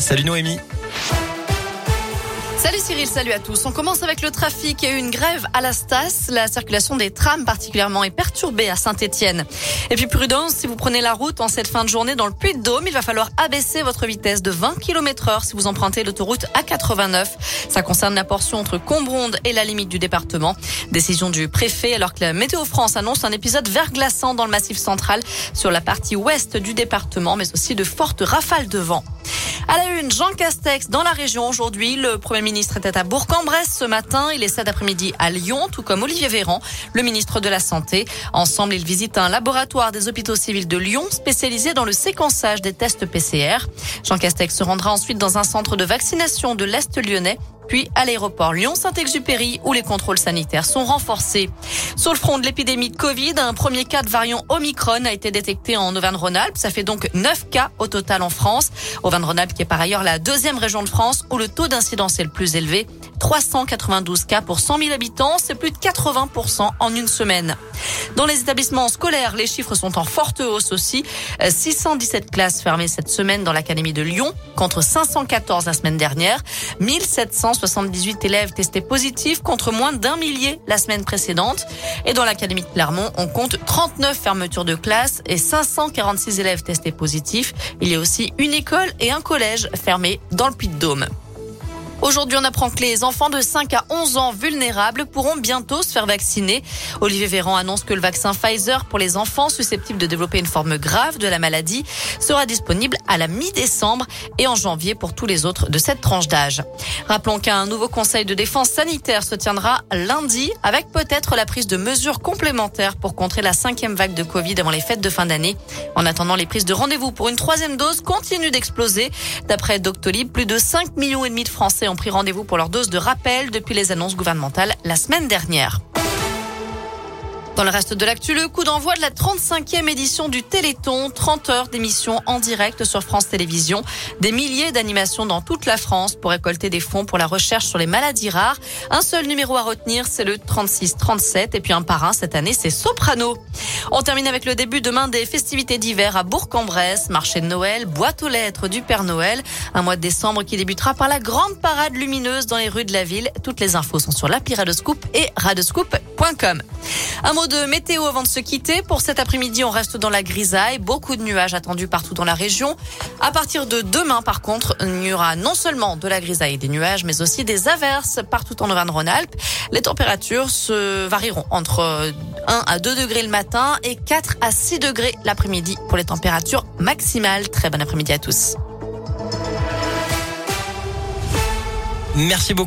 Salut Noémie. Salut Cyril, salut à tous. On commence avec le trafic. Il y a eu une grève à la Stas. La circulation des trams particulièrement est perturbée à Saint-Etienne. Et puis prudence, si vous prenez la route en cette fin de journée dans le Puy-de-Dôme, il va falloir abaisser votre vitesse de 20 km heure si vous empruntez l'autoroute A89. Ça concerne la portion entre Combronde et la limite du département. Décision du préfet alors que la Météo France annonce un épisode verglaçant dans le massif central sur la partie ouest du département, mais aussi de fortes rafales de vent. À la une, Jean Castex dans la région aujourd'hui. Le Premier ministre était à Bourg-en-Bresse ce matin. Il est cet après-midi à Lyon, tout comme Olivier Véran, le ministre de la Santé. Ensemble, ils visitent un laboratoire des hôpitaux civils de Lyon spécialisé dans le séquençage des tests PCR. Jean Castex se rendra ensuite dans un centre de vaccination de l'Est lyonnais puis à l'aéroport Lyon-Saint-Exupéry où les contrôles sanitaires sont renforcés. Sur le front de l'épidémie de Covid, un premier cas de variant Omicron a été détecté en Auvergne-Rhône-Alpes. Ça fait donc 9 cas au total en France. Auvergne-Rhône-Alpes qui est par ailleurs la deuxième région de France où le taux d'incidence est le plus élevé. 392 cas pour 100 000 habitants, c'est plus de 80% en une semaine. Dans les établissements scolaires, les chiffres sont en forte hausse aussi. 617 classes fermées cette semaine dans l'Académie de Lyon, contre 514 la semaine dernière. 1778 élèves testés positifs contre moins d'un millier la semaine précédente. Et dans l'Académie de Clermont, on compte 39 fermetures de classes et 546 élèves testés positifs. Il y a aussi une école et un collège fermés dans le Puy-de-Dôme. Aujourd'hui, on apprend que les enfants de 5 à 11 ans vulnérables pourront bientôt se faire vacciner. Olivier Véran annonce que le vaccin Pfizer pour les enfants susceptibles de développer une forme grave de la maladie sera disponible à la mi-décembre et en janvier pour tous les autres de cette tranche d'âge. Rappelons qu'un nouveau conseil de défense sanitaire se tiendra lundi avec peut-être la prise de mesures complémentaires pour contrer la cinquième vague de Covid avant les fêtes de fin d'année. En attendant, les prises de rendez-vous pour une troisième dose continuent d'exploser. D'après Doctolib, plus de 5 millions et demi de Français ont pris rendez-vous pour leur dose de rappel depuis les annonces gouvernementales la semaine dernière. Dans le reste de l'actu, le coup d'envoi de la 35e édition du Téléthon, 30 heures d'émission en direct sur France Télévisions, des milliers d'animations dans toute la France pour récolter des fonds pour la recherche sur les maladies rares. Un seul numéro à retenir, c'est le 36-37 et puis un parrain cette année, c'est Soprano. On termine avec le début demain des festivités d'hiver à Bourg-en-Bresse, marché de Noël, boîte aux lettres du Père Noël, un mois de décembre qui débutera par la grande parade lumineuse dans les rues de la ville. Toutes les infos sont sur l'appli Radescoop et radescoop.com. Un mot de météo avant de se quitter. Pour cet après-midi, on reste dans la grisaille. Beaucoup de nuages attendus partout dans la région. À partir de demain, par contre, il y aura non seulement de la grisaille et des nuages, mais aussi des averses partout en Auvergne-Rhône-Alpes. Les températures se varieront entre 1 à 2 degrés le matin et 4 à 6 degrés l'après-midi pour les températures maximales. Très bon après-midi à tous. Merci beaucoup.